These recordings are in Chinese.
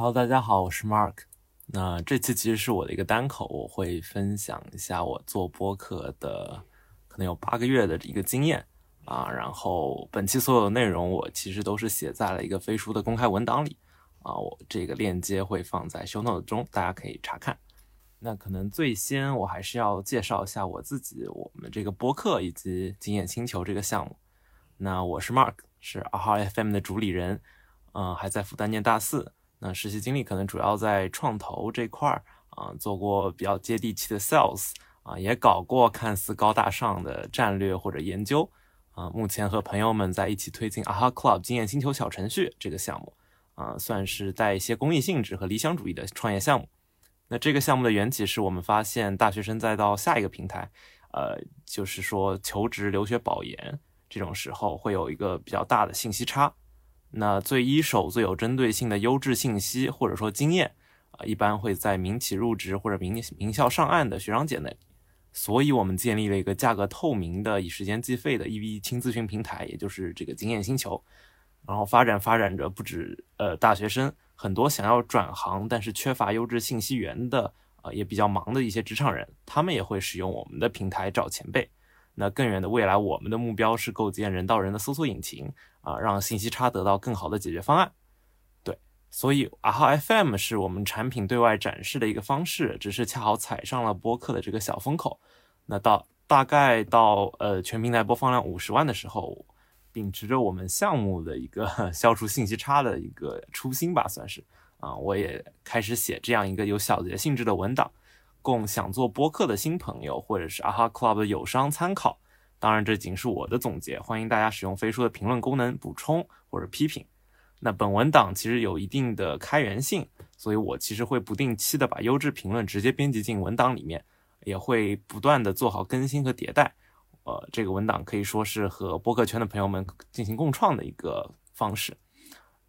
好大家好，我是 Mark。那这期其实是我的一个单口，我会分享一下我做播客的可能有八个月的一个经验啊。然后本期所有的内容我其实都是写在了一个飞书的公开文档里啊，我这个链接会放在 show note 中，大家可以查看。那可能最先我还是要介绍一下我自己，我们这个播客以及经验星球这个项目。那我是 Mark，是二号 FM 的主理人，嗯，还在复旦念大四。那实习经历可能主要在创投这块儿啊，做过比较接地气的 sales 啊，也搞过看似高大上的战略或者研究啊。目前和朋友们在一起推进 AHA Club 经验星球小程序这个项目啊，算是带一些公益性质和理想主义的创业项目。那这个项目的缘起是我们发现大学生在到下一个平台，呃，就是说求职、留学、保研这种时候会有一个比较大的信息差。那最一手、最有针对性的优质信息或者说经验啊，一般会在民企入职或者名名校上岸的学长姐那里。所以我们建立了一个价格透明的、以时间计费的 EV 轻咨询平台，也就是这个经验星球。然后发展发展着，不止呃大学生，很多想要转行但是缺乏优质信息源的啊，也比较忙的一些职场人，他们也会使用我们的平台找前辈。那更远的未来，我们的目标是构建人到人的搜索引擎。啊，让信息差得到更好的解决方案。对，所以阿浩 FM 是我们产品对外展示的一个方式，只是恰好踩上了播客的这个小风口。那到大概到呃全平台播放量五十万的时候，秉持着我们项目的一个 消除信息差的一个初心吧，算是啊，我也开始写这样一个有小结性质的文档，供想做播客的新朋友或者是阿哈 Club 的友商参考。当然，这仅是我的总结，欢迎大家使用飞书的评论功能补充或者批评。那本文档其实有一定的开源性，所以我其实会不定期的把优质评论直接编辑进文档里面，也会不断的做好更新和迭代。呃，这个文档可以说是和播客圈的朋友们进行共创的一个方式。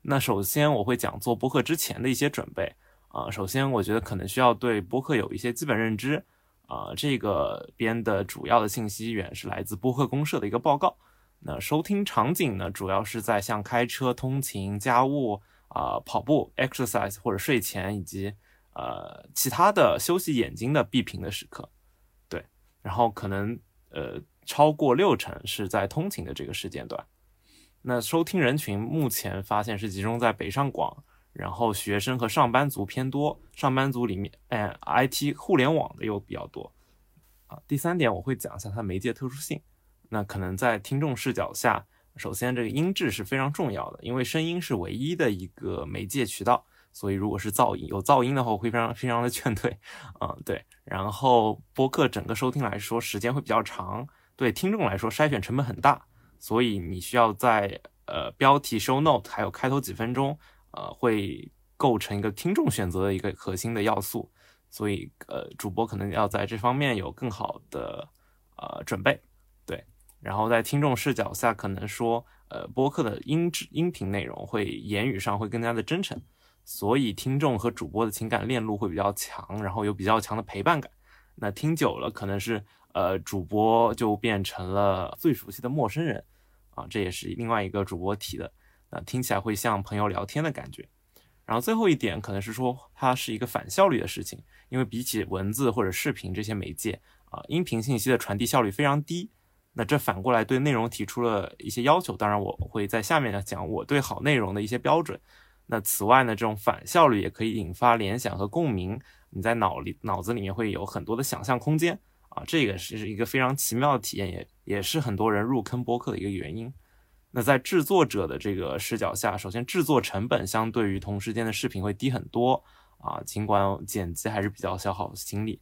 那首先我会讲做播客之前的一些准备啊，首先我觉得可能需要对播客有一些基本认知。啊，这个边的主要的信息源是来自播客公社的一个报告。那收听场景呢，主要是在像开车通勤、家务啊、跑步 （exercise） 或者睡前，以及呃其他的休息眼睛的闭屏的时刻。对，然后可能呃超过六成是在通勤的这个时间段。那收听人群目前发现是集中在北上广。然后学生和上班族偏多，上班族里面，哎，IT 互联网的又比较多，啊，第三点我会讲一下它媒介特殊性。那可能在听众视角下，首先这个音质是非常重要的，因为声音是唯一的一个媒介渠道，所以如果是噪音有噪音的话，会非常非常的劝退，嗯，对。然后播客整个收听来说，时间会比较长，对听众来说筛选成本很大，所以你需要在呃标题、show note 还有开头几分钟。呃，会构成一个听众选择的一个核心的要素，所以呃，主播可能要在这方面有更好的呃准备，对。然后在听众视角下，可能说呃，播客的音质音频内容会言语上会更加的真诚，所以听众和主播的情感链路会比较强，然后有比较强的陪伴感。那听久了，可能是呃，主播就变成了最熟悉的陌生人啊，这也是另外一个主播提的。那听起来会像朋友聊天的感觉，然后最后一点可能是说它是一个反效率的事情，因为比起文字或者视频这些媒介啊，音频信息的传递效率非常低。那这反过来对内容提出了一些要求，当然我会在下面呢讲我对好内容的一些标准。那此外呢，这种反效率也可以引发联想和共鸣，你在脑里脑子里面会有很多的想象空间啊，这个是一个非常奇妙的体验，也也是很多人入坑播客的一个原因。那在制作者的这个视角下，首先制作成本相对于同时间的视频会低很多啊，尽管剪辑还是比较消耗精力。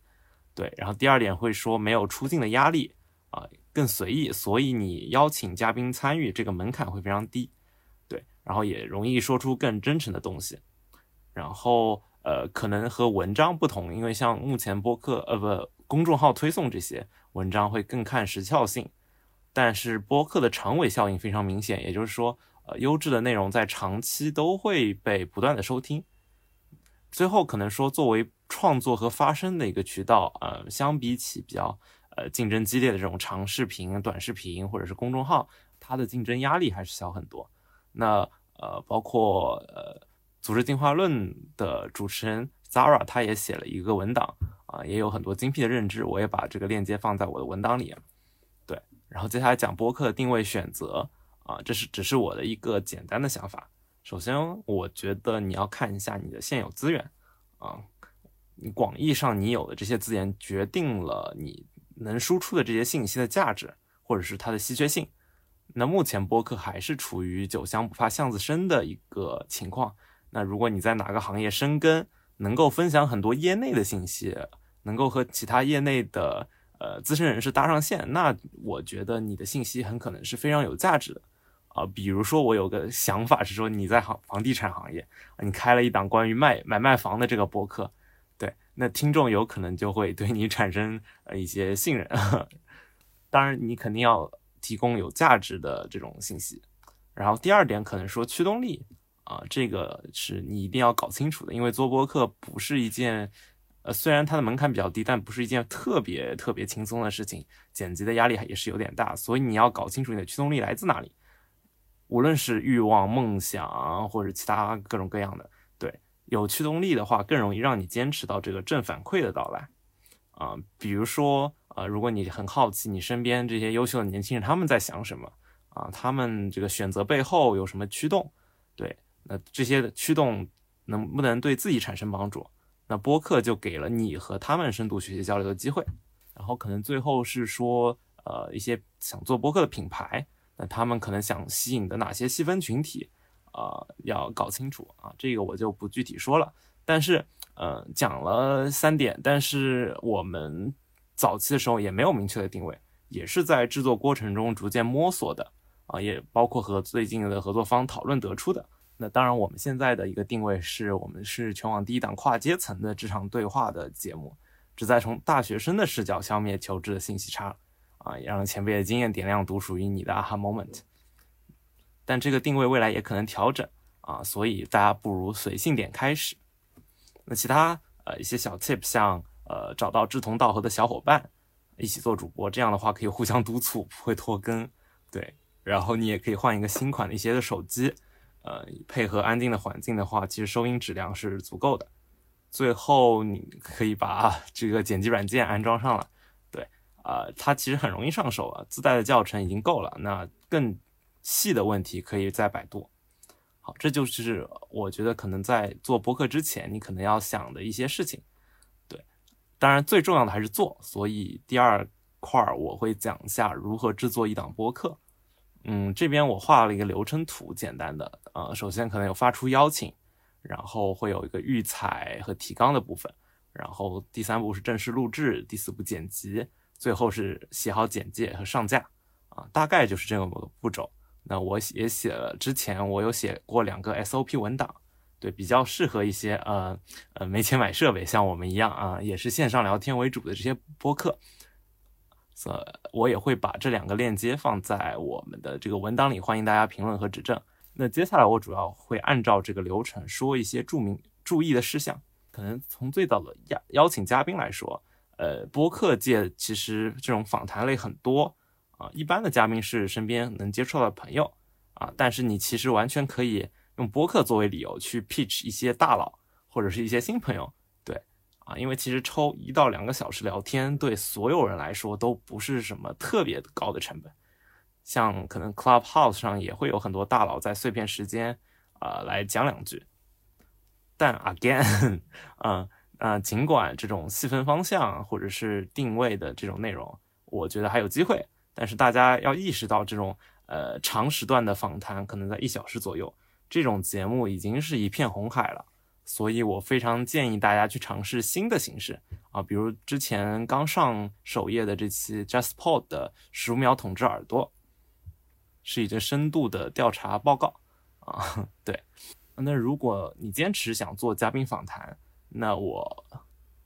对，然后第二点会说没有出镜的压力啊，更随意，所以你邀请嘉宾参与这个门槛会非常低。对，然后也容易说出更真诚的东西。然后呃，可能和文章不同，因为像目前播客呃不公众号推送这些文章会更看时效性。但是播客的长尾效应非常明显，也就是说，呃，优质的内容在长期都会被不断的收听。最后可能说，作为创作和发声的一个渠道，呃，相比起比较呃竞争激烈的这种长视频、短视频或者是公众号，它的竞争压力还是小很多。那呃，包括呃组织进化论的主持人 Zara，他也写了一个文档啊，也有很多精辟的认知，我也把这个链接放在我的文档里。然后接下来讲播客的定位选择啊，这是只是我的一个简单的想法。首先，我觉得你要看一下你的现有资源啊，你广义上你有的这些资源决定了你能输出的这些信息的价值，或者是它的稀缺性。那目前播客还是处于酒香不怕巷子深的一个情况。那如果你在哪个行业深耕，能够分享很多业内的信息，能够和其他业内的呃资深人士搭上线，那我觉得你的信息很可能是非常有价值的啊。比如说，我有个想法是说，你在行房地产行业，你开了一档关于卖买卖房的这个博客，对，那听众有可能就会对你产生呃一些信任。当然，你肯定要提供有价值的这种信息。然后第二点，可能说驱动力。啊，这个是你一定要搞清楚的，因为做博客不是一件，呃，虽然它的门槛比较低，但不是一件特别特别轻松的事情，剪辑的压力也是有点大，所以你要搞清楚你的驱动力来自哪里，无论是欲望、梦想或者其他各种各样的，对，有驱动力的话，更容易让你坚持到这个正反馈的到来，啊，比如说，呃，如果你很好奇你身边这些优秀的年轻人他们在想什么，啊，他们这个选择背后有什么驱动，对。那这些驱动能不能对自己产生帮助？那播客就给了你和他们深度学习交流的机会。然后可能最后是说，呃，一些想做播客的品牌，那他们可能想吸引的哪些细分群体，呃，要搞清楚啊。这个我就不具体说了。但是，呃，讲了三点，但是我们早期的时候也没有明确的定位，也是在制作过程中逐渐摸索的啊，也包括和最近的合作方讨论得出的。那当然，我们现在的一个定位是我们是全网第一档跨阶层的职场对话的节目，旨在从大学生的视角消灭求职的信息差，啊，也让前辈的经验点亮独属于你的 aha moment。但这个定位未来也可能调整啊，所以大家不如随性点开始。那其他呃一些小 tip，像呃找到志同道合的小伙伴一起做主播，这样的话可以互相督促，不会拖更。对，然后你也可以换一个新款的一些的手机。呃，配合安静的环境的话，其实收音质量是足够的。最后，你可以把这个剪辑软件安装上了。对，啊，它其实很容易上手啊，自带的教程已经够了。那更细的问题可以在百度。好，这就是我觉得可能在做播客之前，你可能要想的一些事情。对，当然最重要的还是做。所以第二块儿我会讲一下如何制作一档播客。嗯，这边我画了一个流程图，简单的，呃，首先可能有发出邀请，然后会有一个预采和提纲的部分，然后第三步是正式录制，第四步剪辑，最后是写好简介和上架，啊，大概就是这么个步骤。那我也写了，之前我有写过两个 SOP 文档，对，比较适合一些呃呃没钱买设备，像我们一样啊，也是线上聊天为主的这些播客。呃，我也会把这两个链接放在我们的这个文档里，欢迎大家评论和指正。那接下来我主要会按照这个流程说一些注明注意的事项。可能从最早的邀邀请嘉宾来说，呃，播客界其实这种访谈类很多啊，一般的嘉宾是身边能接触到的朋友啊，但是你其实完全可以用播客作为理由去 pitch 一些大佬或者是一些新朋友。啊，因为其实抽一到两个小时聊天，对所有人来说都不是什么特别高的成本。像可能 Clubhouse 上也会有很多大佬在碎片时间，啊，来讲两句。但 again，嗯 啊，尽管这种细分方向或者是定位的这种内容，我觉得还有机会，但是大家要意识到，这种呃长时段的访谈，可能在一小时左右，这种节目已经是一片红海了。所以我非常建议大家去尝试新的形式啊，比如之前刚上首页的这期 JustPod 的十五秒统治耳朵，是一个深度的调查报告啊。对，那如果你坚持想做嘉宾访谈，那我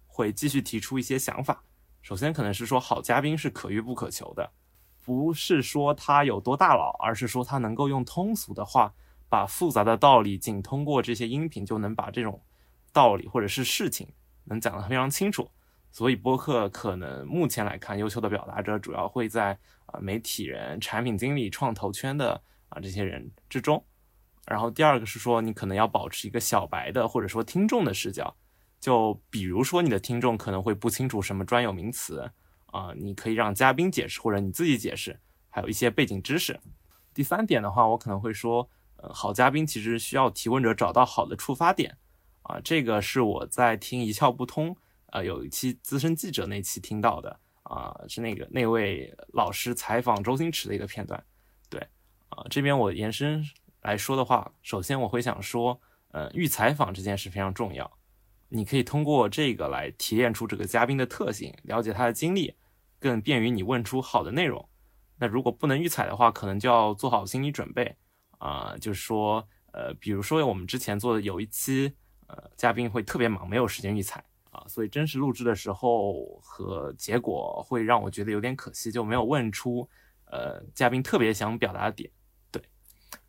会继续提出一些想法。首先，可能是说好嘉宾是可遇不可求的，不是说他有多大佬，而是说他能够用通俗的话。把复杂的道理仅通过这些音频就能把这种道理或者是事情能讲得非常清楚，所以播客可能目前来看，优秀的表达者主要会在啊媒体人、产品经理、创投圈的啊这些人之中。然后第二个是说，你可能要保持一个小白的或者说听众的视角，就比如说你的听众可能会不清楚什么专有名词啊，你可以让嘉宾解释或者你自己解释，还有一些背景知识。第三点的话，我可能会说，好嘉宾其实需要提问者找到好的触发点啊，这个是我在听一窍不通，呃，有一期资深记者那期听到的啊，是那个那位老师采访周星驰的一个片段，对啊，这边我延伸。来说的话，首先我会想说，呃，预采访这件事非常重要。你可以通过这个来提炼出这个嘉宾的特性，了解他的经历，更便于你问出好的内容。那如果不能预采的话，可能就要做好心理准备啊，就是说，呃，比如说我们之前做的有一期，呃，嘉宾会特别忙，没有时间预采啊，所以真实录制的时候和结果会让我觉得有点可惜，就没有问出，呃，嘉宾特别想表达的点。对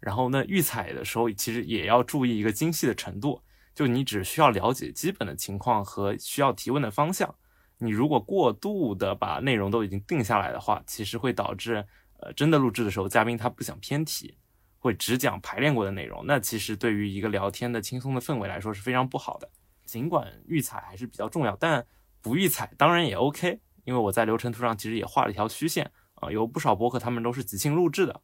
然后呢，预采的时候其实也要注意一个精细的程度，就你只需要了解基本的情况和需要提问的方向。你如果过度的把内容都已经定下来的话，其实会导致，呃，真的录制的时候嘉宾他不想偏题，会只讲排练过的内容。那其实对于一个聊天的轻松的氛围来说是非常不好的。尽管预采还是比较重要，但不预采当然也 OK，因为我在流程图上其实也画了一条虚线啊，有不少博客他们都是即兴录制的。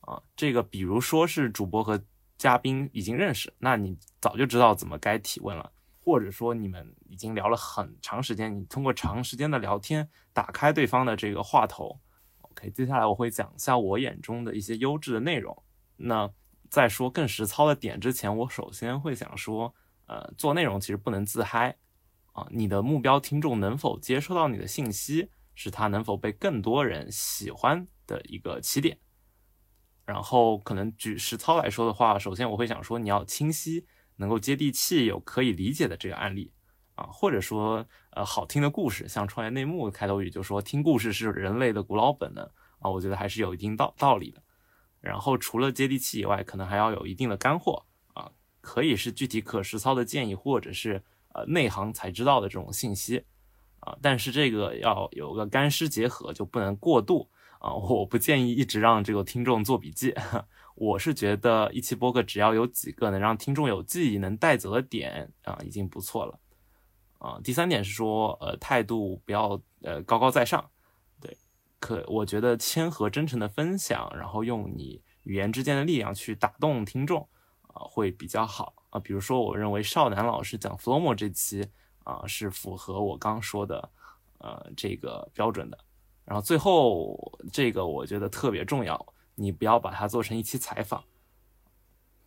啊，这个比如说是主播和嘉宾已经认识，那你早就知道怎么该提问了，或者说你们已经聊了很长时间，你通过长时间的聊天打开对方的这个话头。OK，接下来我会讲一下我眼中的一些优质的内容。那在说更实操的点之前，我首先会想说，呃，做内容其实不能自嗨啊，你的目标听众能否接收到你的信息，是他能否被更多人喜欢的一个起点。然后可能举实操来说的话，首先我会想说，你要清晰、能够接地气、有可以理解的这个案例啊，或者说呃好听的故事，像创业内幕开头语就说听故事是人类的古老本能啊，我觉得还是有一定道道理的。然后除了接地气以外，可能还要有一定的干货啊，可以是具体可实操的建议，或者是呃内行才知道的这种信息啊，但是这个要有个干湿结合，就不能过度。啊，我不建议一直让这个听众做笔记。我是觉得一期播客只要有几个能让听众有记忆、能带走的点啊，已经不错了。啊，第三点是说，呃，态度不要呃高高在上。可我觉得谦和真诚的分享，然后用你语言之间的力量去打动听众啊，会比较好啊。比如说，我认为少南老师讲 Flomo 这期啊，是符合我刚说的呃这个标准的。然后最后这个我觉得特别重要，你不要把它做成一期采访。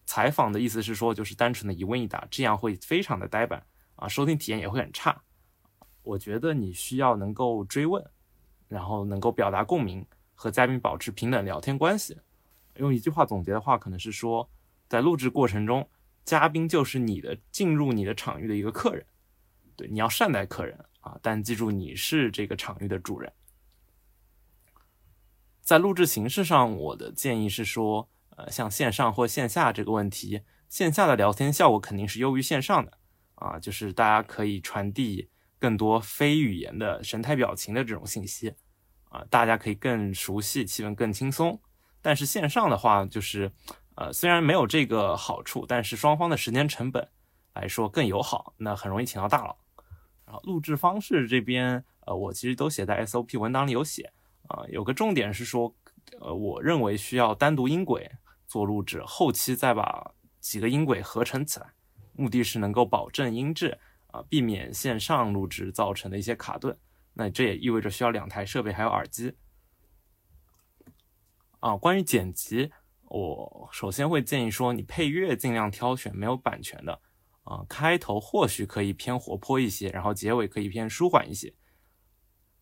采访的意思是说，就是单纯的一问一答，这样会非常的呆板啊，收听体验也会很差。我觉得你需要能够追问，然后能够表达共鸣，和嘉宾保持平等聊天关系。用一句话总结的话，可能是说，在录制过程中，嘉宾就是你的进入你的场域的一个客人，对，你要善待客人啊，但记住你是这个场域的主人。在录制形式上，我的建议是说，呃，像线上或线下这个问题，线下的聊天效果肯定是优于线上的，啊，就是大家可以传递更多非语言的神态表情的这种信息，啊，大家可以更熟悉，气氛更轻松。但是线上的话，就是，呃，虽然没有这个好处，但是双方的时间成本来说更友好，那很容易请到大佬。然后录制方式这边，呃，我其实都写在 SOP 文档里有写。啊，有个重点是说，呃，我认为需要单独音轨做录制，后期再把几个音轨合成起来，目的是能够保证音质啊，避免线上录制造成的一些卡顿。那这也意味着需要两台设备还有耳机。啊，关于剪辑，我首先会建议说，你配乐尽量挑选没有版权的，啊，开头或许可以偏活泼一些，然后结尾可以偏舒缓一些。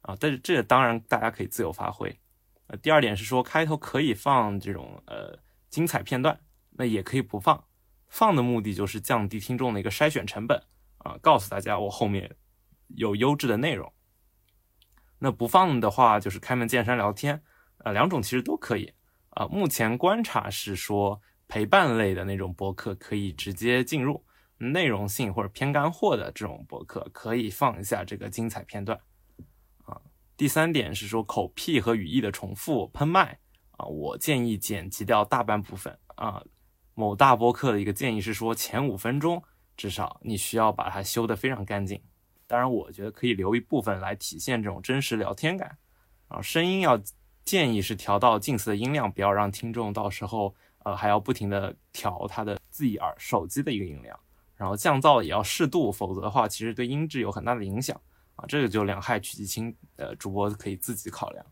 啊，但是这当然大家可以自由发挥。呃，第二点是说，开头可以放这种呃精彩片段，那也可以不放。放的目的就是降低听众的一个筛选成本，告诉大家我后面有优质的内容。那不放的话，就是开门见山聊天，呃，两种其实都可以。啊，目前观察是说，陪伴类的那种博客可以直接进入，内容性或者偏干货的这种博客可以放一下这个精彩片段。啊第三点是说口癖和语义的重复喷麦啊，我建议剪辑掉大半部分啊，某大播客的一个建议是说，前五分钟至少你需要把它修得非常干净。当然，我觉得可以留一部分来体现这种真实聊天感。然后声音要建议是调到近似的音量，不要让听众到时候呃还要不停的调他的自己耳手机的一个音量。然后降噪也要适度，否则的话其实对音质有很大的影响啊。这个就两害取其轻，呃，主播可以自己考量。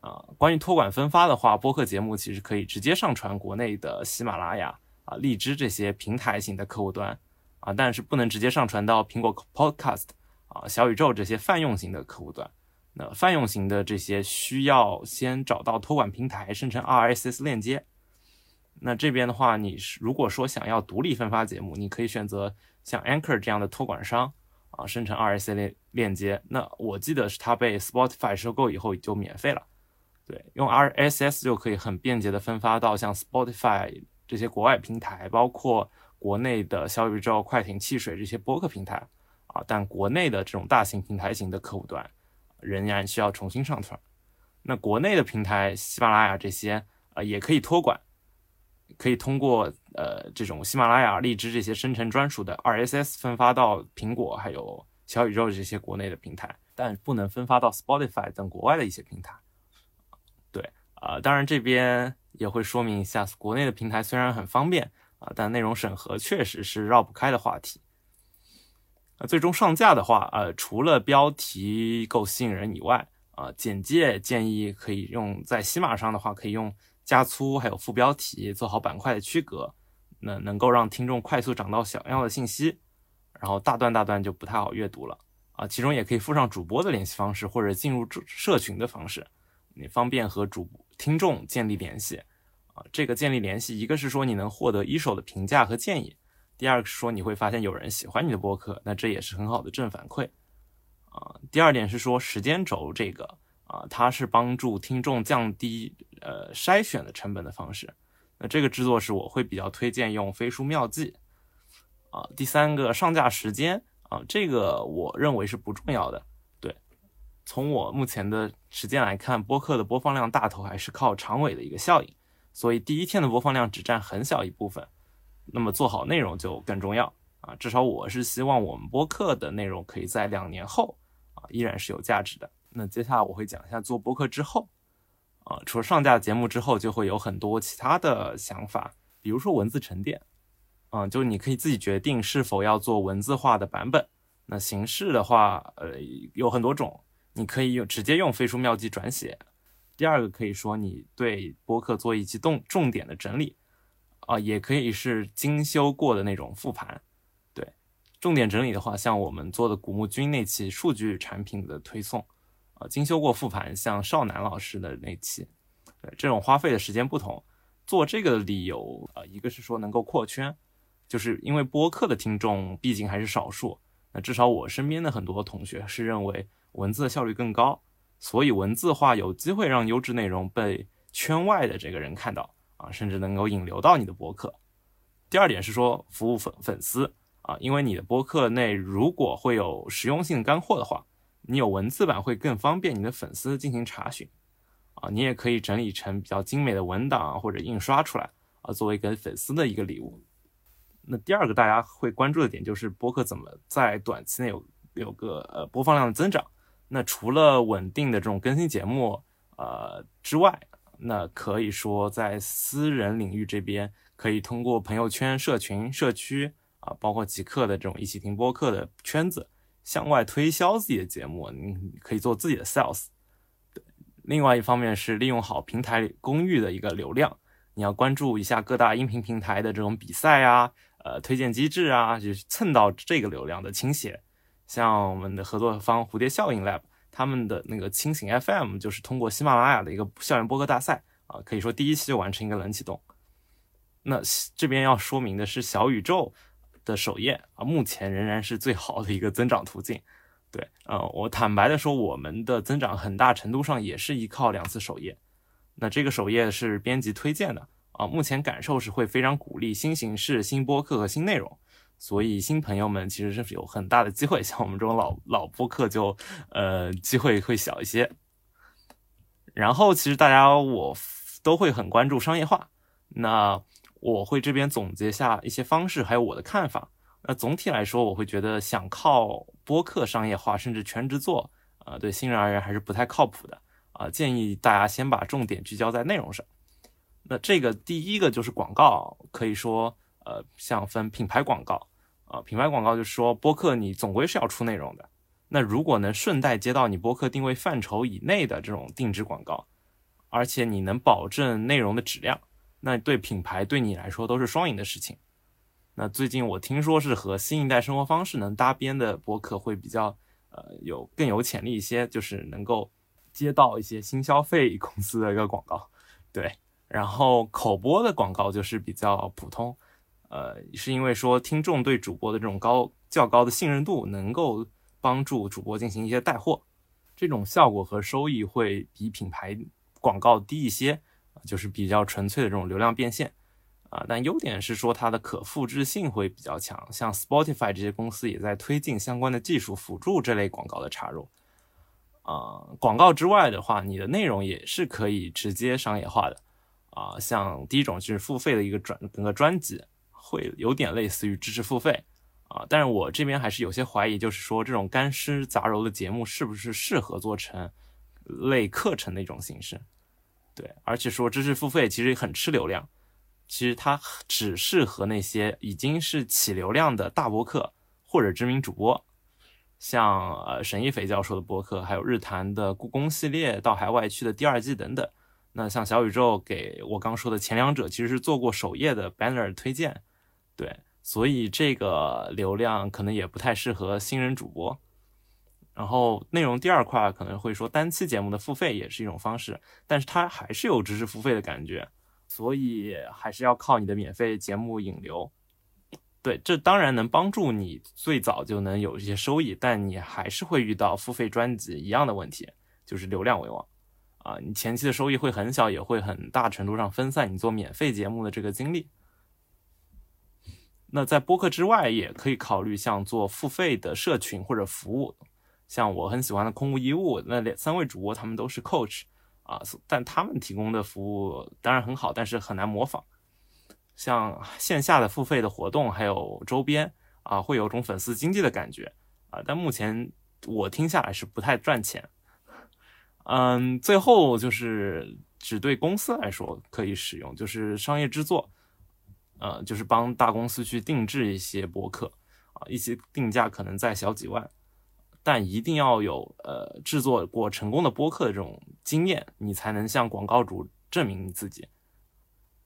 啊，关于托管分发的话，播客节目其实可以直接上传国内的喜马拉雅啊、荔枝这些平台型的客户端啊，但是不能直接上传到苹果 Podcast 啊、小宇宙这些泛用型的客户端。那泛用型的这些需要先找到托管平台生成 RSS 链接。那这边的话，你是如果说想要独立分发节目，你可以选择像 Anchor 这样的托管商啊，生成 RSS 链链接。那我记得是它被 Spotify 收购以后就免费了。对，用 RSS 就可以很便捷的分发到像 Spotify 这些国外平台，包括国内的小宇宙、快艇、汽水这些播客平台啊。但国内的这种大型平台型的客户端仍然需要重新上传。那国内的平台，喜马拉雅这些啊，也可以托管，可以通过呃这种喜马拉雅、荔枝这些生成专属的 RSS 分发到苹果还有小宇宙这些国内的平台，但不能分发到 Spotify 等国外的一些平台。对啊，当然这边也会说明一下，国内的平台虽然很方便啊，但内容审核确实是绕不开的话题。那，最终上架的话，呃，除了标题够吸引人以外，啊，简介建议可以用在喜马上的话，可以用加粗，还有副标题做好板块的区隔，那能够让听众快速找到想要的信息，然后大段大段就不太好阅读了啊。其中也可以附上主播的联系方式或者进入社群的方式，你方便和主。听众建立联系，啊，这个建立联系，一个是说你能获得一手的评价和建议，第二个是说你会发现有人喜欢你的播客，那这也是很好的正反馈，啊，第二点是说时间轴这个，啊，它是帮助听众降低呃筛选的成本的方式，那这个制作是我会比较推荐用飞书妙记，啊，第三个上架时间，啊，这个我认为是不重要的。对。从我目前的实践来看，播客的播放量大头还是靠长尾的一个效应，所以第一天的播放量只占很小一部分。那么做好内容就更重要啊！至少我是希望我们播客的内容可以在两年后啊依然是有价值的。那接下来我会讲一下做播客之后啊，除了上架节目之后，就会有很多其他的想法，比如说文字沉淀，嗯，就你可以自己决定是否要做文字化的版本。那形式的话，呃，有很多种。你可以用直接用飞书妙记转写。第二个可以说你对播客做一期重重点的整理，啊，也可以是精修过的那种复盘。对，重点整理的话，像我们做的古墓君那期数据产品的推送，啊，精修过复盘，像少南老师的那期，对，这种花费的时间不同。做这个的理由，啊，一个是说能够扩圈，就是因为播客的听众毕竟还是少数，那至少我身边的很多同学是认为。文字的效率更高，所以文字化有机会让优质内容被圈外的这个人看到啊，甚至能够引流到你的博客。第二点是说服务粉粉丝啊，因为你的博客内如果会有实用性干货的话，你有文字版会更方便你的粉丝进行查询啊，你也可以整理成比较精美的文档或者印刷出来啊，作为给粉丝的一个礼物。那第二个大家会关注的点就是博客怎么在短期内有有个呃播放量的增长。那除了稳定的这种更新节目，呃之外，那可以说在私人领域这边，可以通过朋友圈、社群、社区啊，包括极客的这种一起听播客的圈子，向外推销自己的节目，你可以做自己的 sales。另外一方面是利用好平台公域的一个流量，你要关注一下各大音频平台的这种比赛啊，呃推荐机制啊，就是蹭到这个流量的倾斜。像我们的合作方蝴蝶效应 Lab，他们的那个清醒 FM 就是通过喜马拉雅的一个校园播客大赛啊，可以说第一期就完成一个冷启动。那这边要说明的是，小宇宙的首页啊，目前仍然是最好的一个增长途径。对，呃，我坦白的说，我们的增长很大程度上也是依靠两次首页。那这个首页是编辑推荐的啊，目前感受是会非常鼓励新形式、新播客和新内容。所以新朋友们其实是有很大的机会，像我们这种老老播客就，呃，机会会小一些。然后其实大家我都会很关注商业化，那我会这边总结下一些方式，还有我的看法。那总体来说，我会觉得想靠播客商业化，甚至全职做，呃，对新人而言还是不太靠谱的啊。建议大家先把重点聚焦在内容上。那这个第一个就是广告，可以说，呃，像分品牌广告啊，品牌广告就是说播客你总归是要出内容的。那如果能顺带接到你播客定位范畴以内的这种定制广告，而且你能保证内容的质量，那对品牌对你来说都是双赢的事情。那最近我听说是和新一代生活方式能搭边的播客会比较，呃，有更有潜力一些，就是能够接到一些新消费公司的一个广告，对。然后口播的广告就是比较普通，呃，是因为说听众对主播的这种高较高的信任度，能够帮助主播进行一些带货，这种效果和收益会比品牌广告低一些，就是比较纯粹的这种流量变现。啊，但优点是说它的可复制性会比较强，像 Spotify 这些公司也在推进相关的技术辅助这类广告的插入。啊，广告之外的话，你的内容也是可以直接商业化的。啊，像第一种就是付费的一个专整个专辑，会有点类似于知识付费。啊，但是我这边还是有些怀疑，就是说这种干湿杂糅的节目是不是适合做成类课程的一种形式？对，而且说知识付费其实很吃流量。其实它只适合那些已经是起流量的大播客或者知名主播，像呃沈一斐教授的播客，还有日坛的故宫系列到海外去的第二季等等。那像小宇宙给我刚说的前两者，其实是做过首页的 banner 推荐，对，所以这个流量可能也不太适合新人主播。然后内容第二块可能会说单期节目的付费也是一种方式，但是它还是有知识付费的感觉。所以还是要靠你的免费节目引流，对，这当然能帮助你最早就能有一些收益，但你还是会遇到付费专辑一样的问题，就是流量为王啊，你前期的收益会很小，也会很大程度上分散你做免费节目的这个精力。那在播客之外，也可以考虑像做付费的社群或者服务，像我很喜欢的空无一物，那两三位主播他们都是 coach。啊，但他们提供的服务当然很好，但是很难模仿。像线下的付费的活动，还有周边啊，会有种粉丝经济的感觉啊。但目前我听下来是不太赚钱。嗯，最后就是只对公司来说可以使用，就是商业制作，呃，就是帮大公司去定制一些博客啊，一些定价可能在小几万。但一定要有呃制作过成功的播客的这种经验，你才能向广告主证明你自己。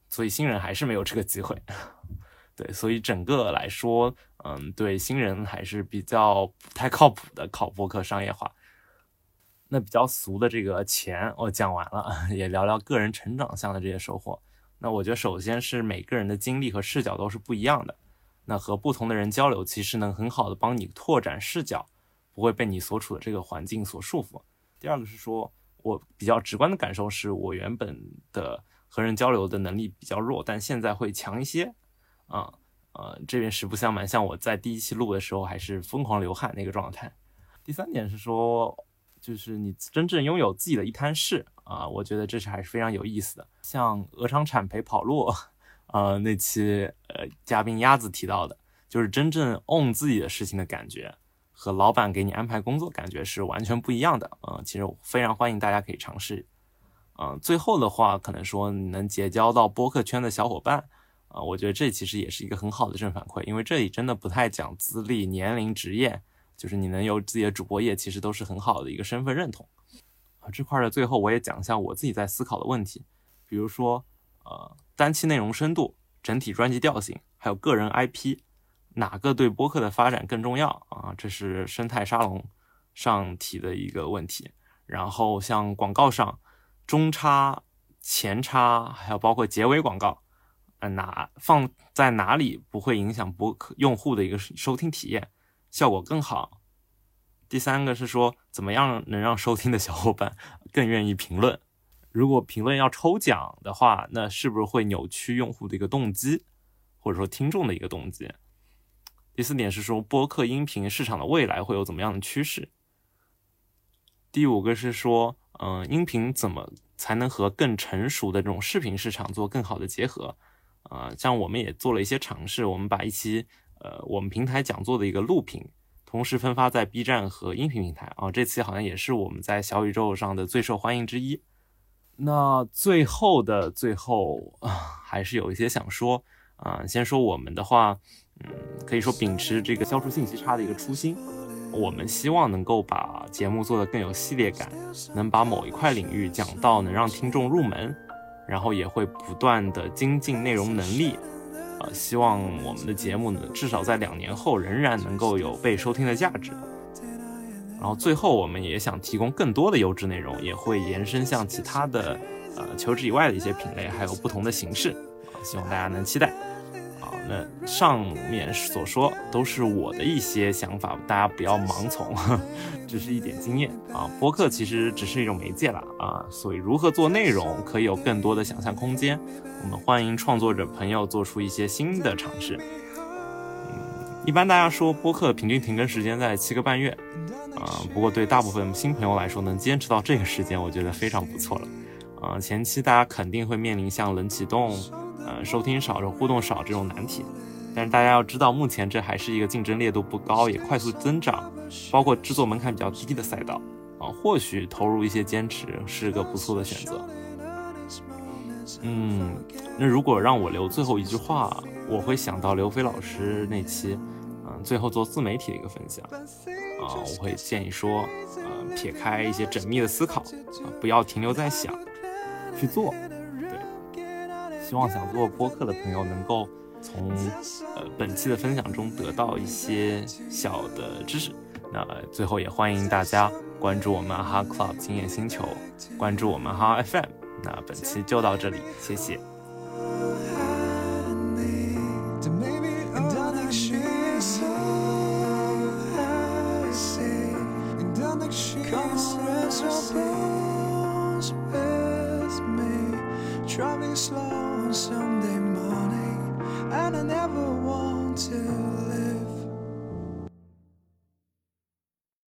所以新人还是没有这个机会。对，所以整个来说，嗯，对新人还是比较不太靠谱的考播客商业化。那比较俗的这个钱我讲完了，也聊聊个人成长上的这些收获。那我觉得首先是每个人的经历和视角都是不一样的，那和不同的人交流，其实能很好的帮你拓展视角。不会被你所处的这个环境所束缚。第二个是说，我比较直观的感受是我原本的和人交流的能力比较弱，但现在会强一些。啊，呃，这边实不相瞒，像我在第一期录的时候还是疯狂流汗那个状态。第三点是说，就是你真正拥有自己的一摊事啊，我觉得这是还是非常有意思的。像鹅厂产培跑路，呃，那期呃嘉宾鸭子提到的，就是真正 own 自己的事情的感觉。和老板给你安排工作感觉是完全不一样的，嗯，其实非常欢迎大家可以尝试，嗯，最后的话可能说你能结交到播客圈的小伙伴，啊，我觉得这其实也是一个很好的正反馈，因为这里真的不太讲资历、年龄、职业，就是你能有自己的主播业，其实都是很好的一个身份认同。啊，这块的最后我也讲一下我自己在思考的问题，比如说，呃，单期内容深度、整体专辑调性，还有个人 IP。哪个对播客的发展更重要啊？这是生态沙龙上提的一个问题。然后像广告上，中插、前插，还有包括结尾广告，呃，哪放在哪里不会影响播客用户的一个收听体验，效果更好。第三个是说，怎么样能让收听的小伙伴更愿意评论？如果评论要抽奖的话，那是不是会扭曲用户的一个动机，或者说听众的一个动机？第四点是说播客音频市场的未来会有怎么样的趋势？第五个是说，嗯，音频怎么才能和更成熟的这种视频市场做更好的结合？啊，像我们也做了一些尝试，我们把一期呃我们平台讲座的一个录屏，同时分发在 B 站和音频平台啊，这期好像也是我们在小宇宙上的最受欢迎之一。那最后的最后啊，还是有一些想说啊，先说我们的话，嗯，可以说秉持这个消除信息差的一个初心，我们希望能够把节目做得更有系列感，能把某一块领域讲到能让听众入门。然后也会不断的精进内容能力，呃，希望我们的节目呢，至少在两年后仍然能够有被收听的价值。然后最后，我们也想提供更多的优质内容，也会延伸向其他的呃求职以外的一些品类，还有不同的形式，希望大家能期待。那上面所说都是我的一些想法，大家不要盲从，只是一点经验啊。播客其实只是一种媒介了啊，所以如何做内容可以有更多的想象空间。我们欢迎创作者朋友做出一些新的尝试。嗯，一般大家说播客平均停更时间在七个半月啊，不过对大部分新朋友来说，能坚持到这个时间，我觉得非常不错了啊。前期大家肯定会面临像冷启动。呃，收听少、互动少这种难题，但是大家要知道，目前这还是一个竞争烈度不高、也快速增长，包括制作门槛比较低的赛道啊。或许投入一些坚持是个不错的选择。嗯，那如果让我留最后一句话，我会想到刘飞老师那期，嗯，最后做自媒体的一个分享啊，我会建议说，呃，撇开一些缜密的思考啊，不要停留在想，去做。希望想做播客的朋友能够从呃本期的分享中得到一些小的知识。那最后也欢迎大家关注我们哈 Club 经验星球，关注我们哈 FM。那本期就到这里，谢谢。